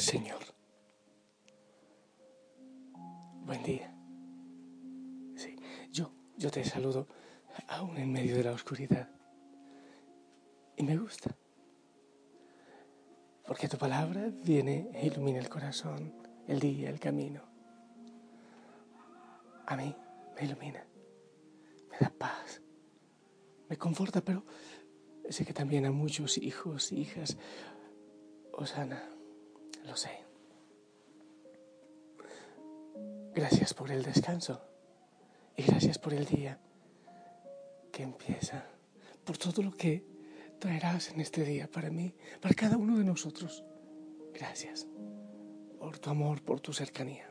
Señor. Buen día. Sí, yo, yo te saludo aún en medio de la oscuridad. Y me gusta. Porque tu palabra viene e ilumina el corazón, el día, el camino. A mí me ilumina, me da paz, me conforta, pero sé que también a muchos hijos, hijas, Osana lo sé. Gracias por el descanso y gracias por el día que empieza, por todo lo que traerás en este día para mí, para cada uno de nosotros. Gracias por tu amor, por tu cercanía.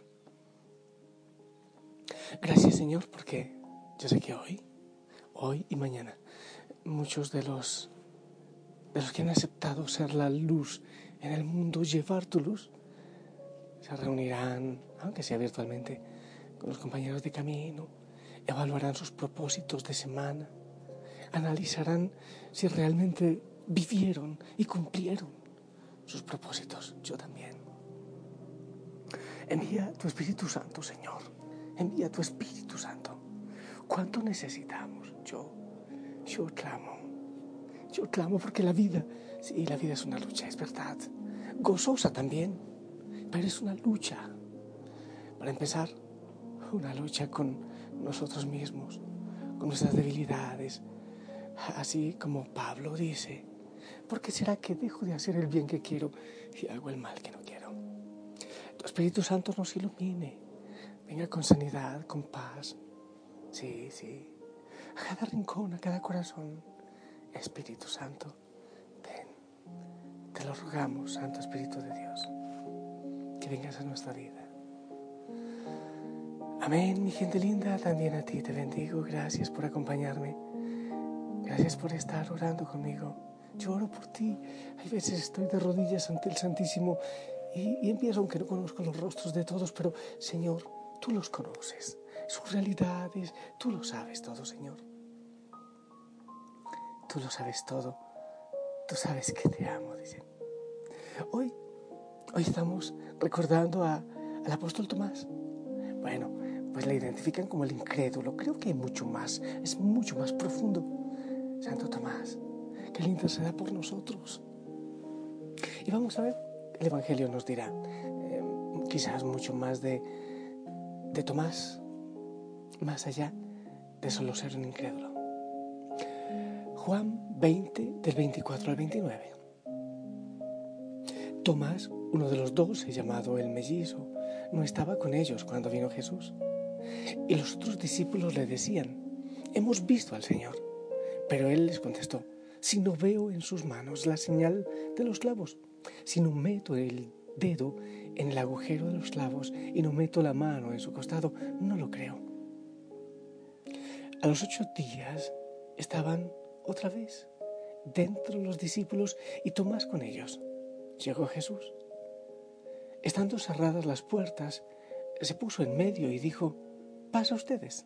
Gracias Señor porque yo sé que hoy, hoy y mañana, muchos de los de los que han aceptado ser la luz en el mundo, llevar tu luz, se reunirán, aunque sea virtualmente, con los compañeros de camino, evaluarán sus propósitos de semana, analizarán si realmente vivieron y cumplieron sus propósitos. Yo también. Envía tu Espíritu Santo, Señor. Envía tu Espíritu Santo. ¿Cuánto necesitamos? Yo, yo clamo. Yo clamo porque la vida, sí, la vida es una lucha, es verdad. Gozosa también, pero es una lucha. Para empezar, una lucha con nosotros mismos, con nuestras debilidades. Así como Pablo dice, ¿por qué será que dejo de hacer el bien que quiero y hago el mal que no quiero? Tu Espíritu Santo nos ilumine, venga con sanidad, con paz. Sí, sí, a cada rincón, a cada corazón Espíritu Santo, ven, te lo rogamos, Santo Espíritu de Dios, que vengas a nuestra vida. Amén, mi gente linda, también a ti te bendigo, gracias por acompañarme, gracias por estar orando conmigo. Yo oro por ti, hay veces estoy de rodillas ante el Santísimo y, empiezo, aunque no conozco los rostros de todos, pero Señor, tú los conoces, sus realidades, tú lo sabes todo, Señor. Tú lo sabes todo. Tú sabes que te amo, dice. Hoy, hoy estamos recordando al apóstol Tomás. Bueno, pues le identifican como el incrédulo. Creo que hay mucho más, es mucho más profundo. Santo Tomás, que él interceda por nosotros. Y vamos a ver, el Evangelio nos dirá eh, quizás mucho más de, de Tomás, más allá de solo ser un incrédulo. Juan 20 del 24 al 29. Tomás, uno de los dos, llamado el mellizo, no estaba con ellos cuando vino Jesús. Y los otros discípulos le decían, hemos visto al Señor. Pero él les contestó, si no veo en sus manos la señal de los clavos, si no meto el dedo en el agujero de los clavos y no meto la mano en su costado, no lo creo. A los ocho días estaban otra vez dentro los discípulos y Tomás con ellos. Llegó Jesús. Estando cerradas las puertas, se puso en medio y dijo, pasa ustedes.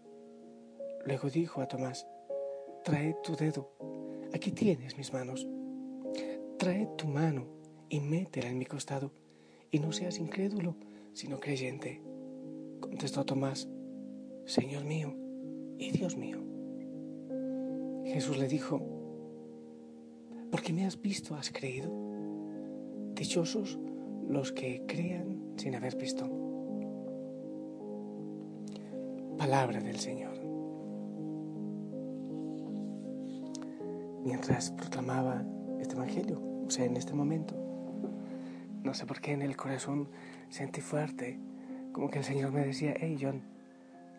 Luego dijo a Tomás, trae tu dedo, aquí tienes mis manos. Trae tu mano y métela en mi costado, y no seas incrédulo, sino creyente. Contestó Tomás, Señor mío y Dios mío. Jesús le dijo, Porque me has visto, has creído. Dichosos los que crean sin haber visto. Palabra del Señor. Mientras proclamaba este Evangelio, o sea, en este momento, no sé por qué en el corazón sentí fuerte, como que el Señor me decía, hey John,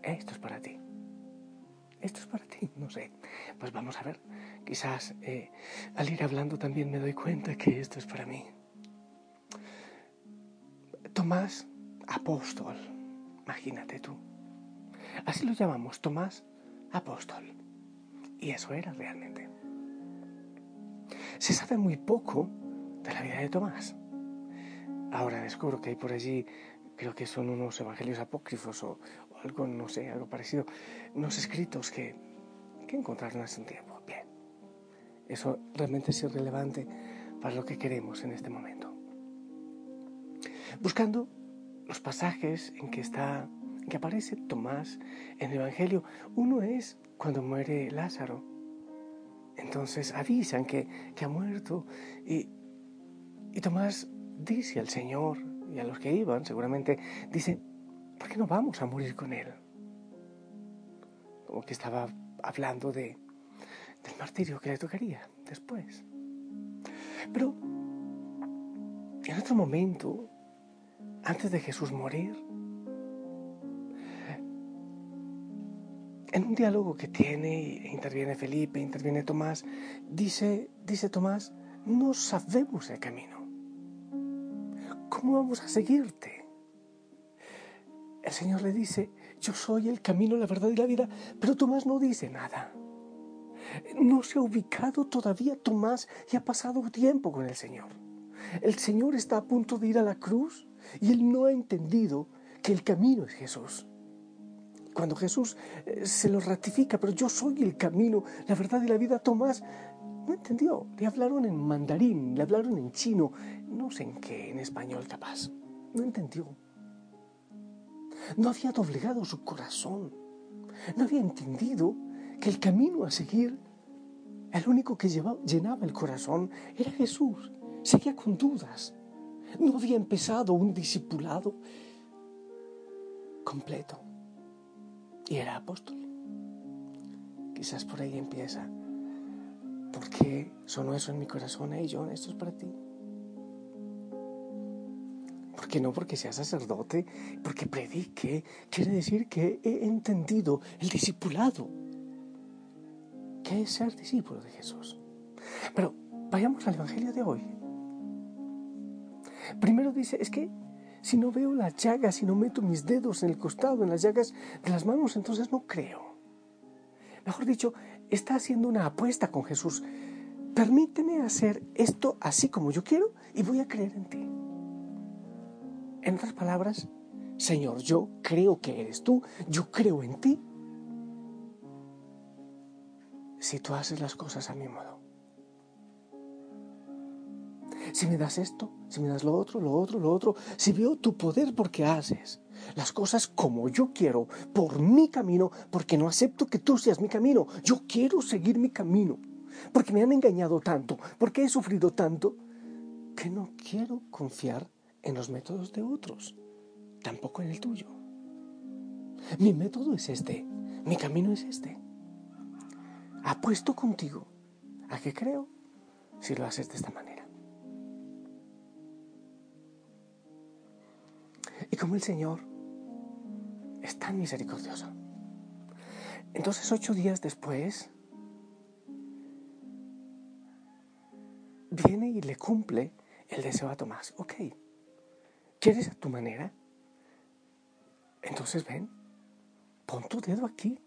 esto es para ti. Esto es para ti, no sé. Pues vamos a ver. Quizás eh, al ir hablando también me doy cuenta que esto es para mí. Tomás, apóstol, imagínate tú. Así lo llamamos, Tomás, apóstol. Y eso era realmente. Se sabe muy poco de la vida de Tomás. Ahora descubro que hay por allí, creo que son unos evangelios apócrifos o, algo, no sé, algo parecido, unos escritos que, que encontraron hace un tiempo. Bien, eso realmente es irrelevante para lo que queremos en este momento. Buscando los pasajes en que está, que aparece Tomás en el Evangelio, uno es cuando muere Lázaro. Entonces avisan que, que ha muerto y, y Tomás dice al Señor y a los que iban, seguramente, dice, ¿por qué no vamos a morir con Él? Como que estaba hablando de, del martirio que le tocaría después. Pero en otro momento, antes de Jesús morir, en un diálogo que tiene, interviene Felipe, interviene Tomás, dice, dice Tomás, no sabemos el camino. ¿cómo vamos a seguirte? El Señor le dice, yo soy el camino, la verdad y la vida, pero Tomás no dice nada. No se ha ubicado todavía Tomás y ha pasado tiempo con el Señor. El Señor está a punto de ir a la cruz y él no ha entendido que el camino es Jesús. Cuando Jesús eh, se lo ratifica, pero yo soy el camino, la verdad y la vida, Tomás no entendió. Le hablaron en mandarín, le hablaron en chino, no sé en qué, en español capaz. No entendió. No había doblegado su corazón. No había entendido que el camino a seguir, el único que llenaba el corazón, era Jesús. Seguía con dudas. No había empezado un discipulado completo. Y era apóstol. Quizás por ahí empieza ¿Por qué sonó eso en mi corazón? Hey John, esto es para ti. ¿Por qué no? Porque sea sacerdote, porque predique. Quiere decir que he entendido el discipulado. ¿Qué es ser discípulo de Jesús? Pero vayamos al Evangelio de hoy. Primero dice, es que si no veo las llagas, si no meto mis dedos en el costado, en las llagas de las manos, entonces no creo. Mejor dicho, está haciendo una apuesta con Jesús. Permíteme hacer esto así como yo quiero y voy a creer en ti. En otras palabras, Señor, yo creo que eres tú, yo creo en ti. Si tú haces las cosas a mi modo. Si me das esto, si me das lo otro, lo otro, lo otro, si veo tu poder porque haces las cosas como yo quiero, por mi camino, porque no acepto que tú seas mi camino. Yo quiero seguir mi camino, porque me han engañado tanto, porque he sufrido tanto, que no quiero confiar en los métodos de otros, tampoco en el tuyo. Mi método es este, mi camino es este. Apuesto contigo a que creo si lo haces de esta manera. Y como el Señor es tan misericordioso. Entonces ocho días después, viene y le cumple el deseo a Tomás. Ok, ¿quieres a tu manera? Entonces ven, pon tu dedo aquí.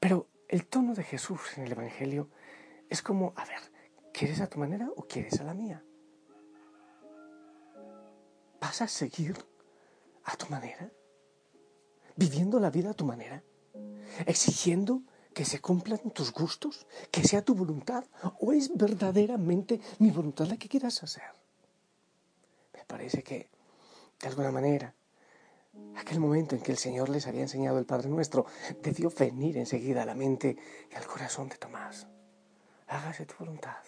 Pero el tono de Jesús en el Evangelio es como, a ver, ¿quieres a tu manera o quieres a la mía? ¿Vas a seguir a tu manera? ¿Viviendo la vida a tu manera? ¿Exigiendo que se cumplan tus gustos? ¿Que sea tu voluntad? ¿O es verdaderamente mi voluntad la que quieras hacer? Me parece que, de alguna manera, aquel momento en que el Señor les había enseñado el Padre Nuestro debió venir enseguida a la mente y al corazón de Tomás. hágase tu voluntad.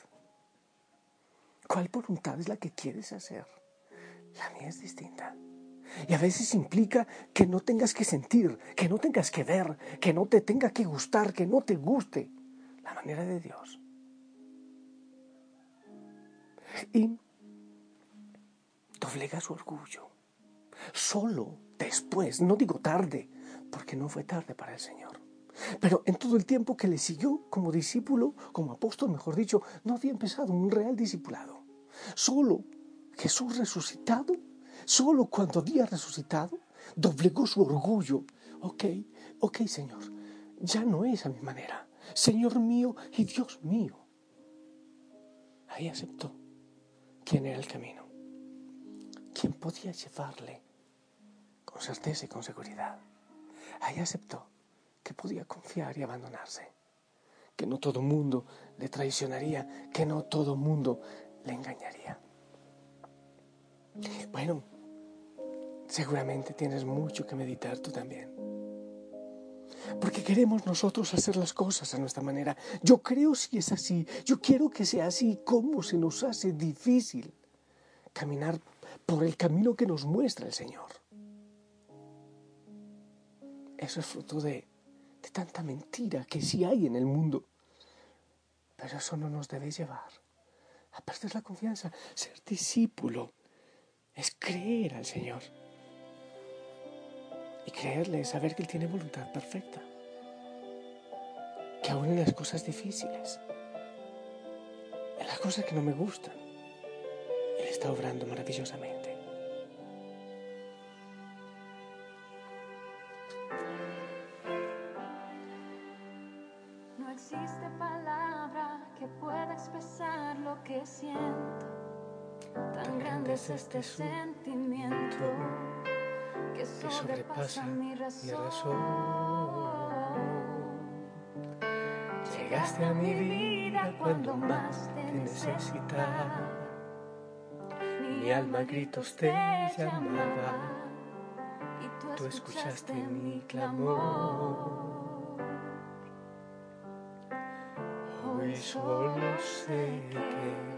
¿Cuál voluntad es la que quieres hacer? La mía es distinta. Y a veces implica que no tengas que sentir, que no tengas que ver, que no te tenga que gustar, que no te guste la manera de Dios. Y doblega su orgullo. Solo después, no digo tarde, porque no fue tarde para el Señor. Pero en todo el tiempo que le siguió como discípulo, como apóstol, mejor dicho, no había empezado un real discipulado. Solo Jesús resucitado, solo cuando había resucitado, doblegó su orgullo. Ok, ok, Señor, ya no es a mi manera. Señor mío y Dios mío. Ahí aceptó quién era el camino, quién podía llevarle con certeza y con seguridad. Ahí aceptó que podía confiar y abandonarse, que no todo mundo le traicionaría, que no todo mundo le engañaría. Bueno, seguramente tienes mucho que meditar tú también. Porque queremos nosotros hacer las cosas a nuestra manera. Yo creo si es así, yo quiero que sea así, cómo se nos hace difícil caminar por el camino que nos muestra el Señor. Eso es fruto de, de tanta mentira que sí hay en el mundo. Pero eso no nos debe llevar a perder la confianza. Ser discípulo es creer al Señor. Y creerle es saber que Él tiene voluntad perfecta. Que aún en las cosas difíciles, en las cosas que no me gustan, Él está obrando maravillosamente. No existe palabra que pueda expresar lo que siento. Es este sentimiento que sobrepasa mi razón. Llegaste a mi vida cuando más te necesitaba. Mi alma a gritos te llamaba y tú escuchaste mi clamor. Hoy solo sé que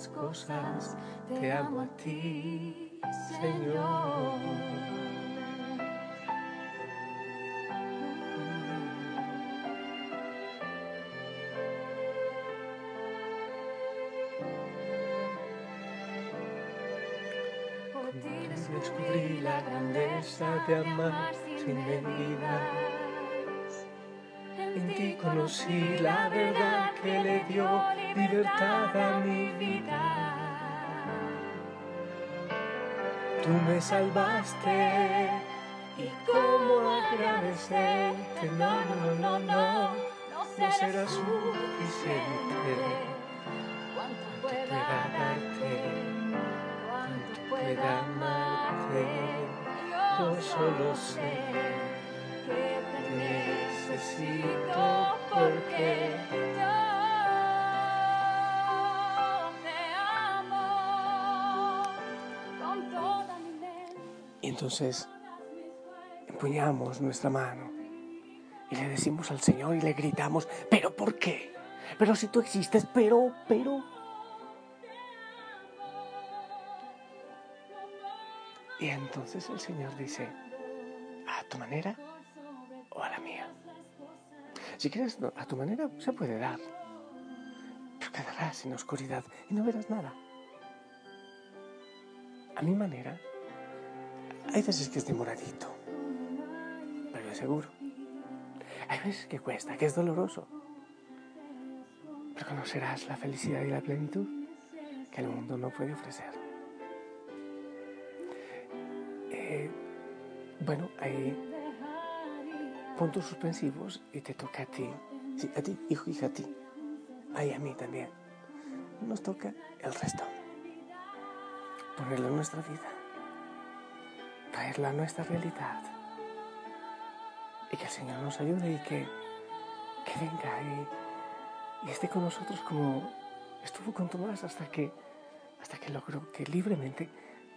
Las cosas, te amo a ti, Señor. Descubrí la grandeza de amar sin medidas. Conocí la verdad que le dio libertad a mi vida. Tú me salvaste y cómo agradecerte. No, no, no, no, no será suficiente cuanto pueda darte, cuanto pueda amarte. Yo solo sé que te necesito porque yo te amo con toda mi mente. Y entonces empuñamos nuestra mano y le decimos al Señor y le gritamos, pero ¿por qué? Pero si tú existes, pero, pero. Y entonces el Señor dice, a tu manera o a la mía. Si quieres a tu manera, se puede dar. Pero quedarás en oscuridad y no verás nada. A mi manera, hay veces que es demoradito, pero es seguro. Hay veces que cuesta, que es doloroso. Pero conocerás la felicidad y la plenitud que el mundo no puede ofrecer. Eh, bueno, hay puntos suspensivos y te toca a ti Sí, a ti, hijo, hija, a ti. Ay, a mí también. Nos toca el resto. Ponerlo en nuestra vida. Traerlo a nuestra realidad. Y que el Señor nos ayude y que, que venga y, y esté con nosotros como estuvo con Tomás hasta que, hasta que logró que libremente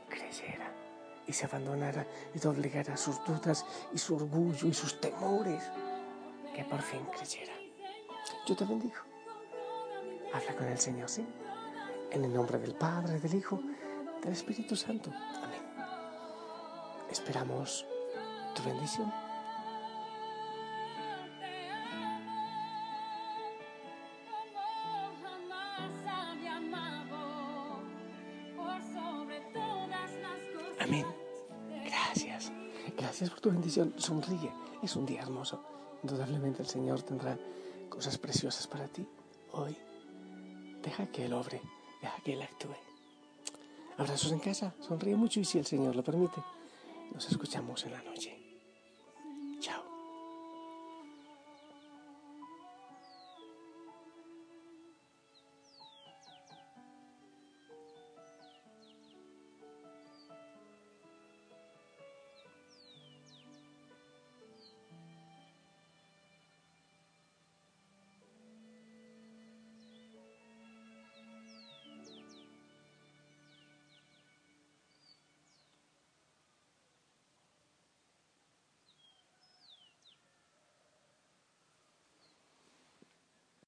creyera y se abandonara y doblegara sus dudas y su orgullo y sus temores, que por fin creyera. Yo te bendigo. Habla con el Señor, ¿sí? En el nombre del Padre, del Hijo, del Espíritu Santo. Amén. Esperamos tu bendición. Por tu bendición. Sonríe. Es un día hermoso. Indudablemente el Señor tendrá cosas preciosas para ti hoy. Deja que Él obre. Deja que Él actúe. Abrazos en casa. Sonríe mucho y si el Señor lo permite, nos escuchamos en la noche.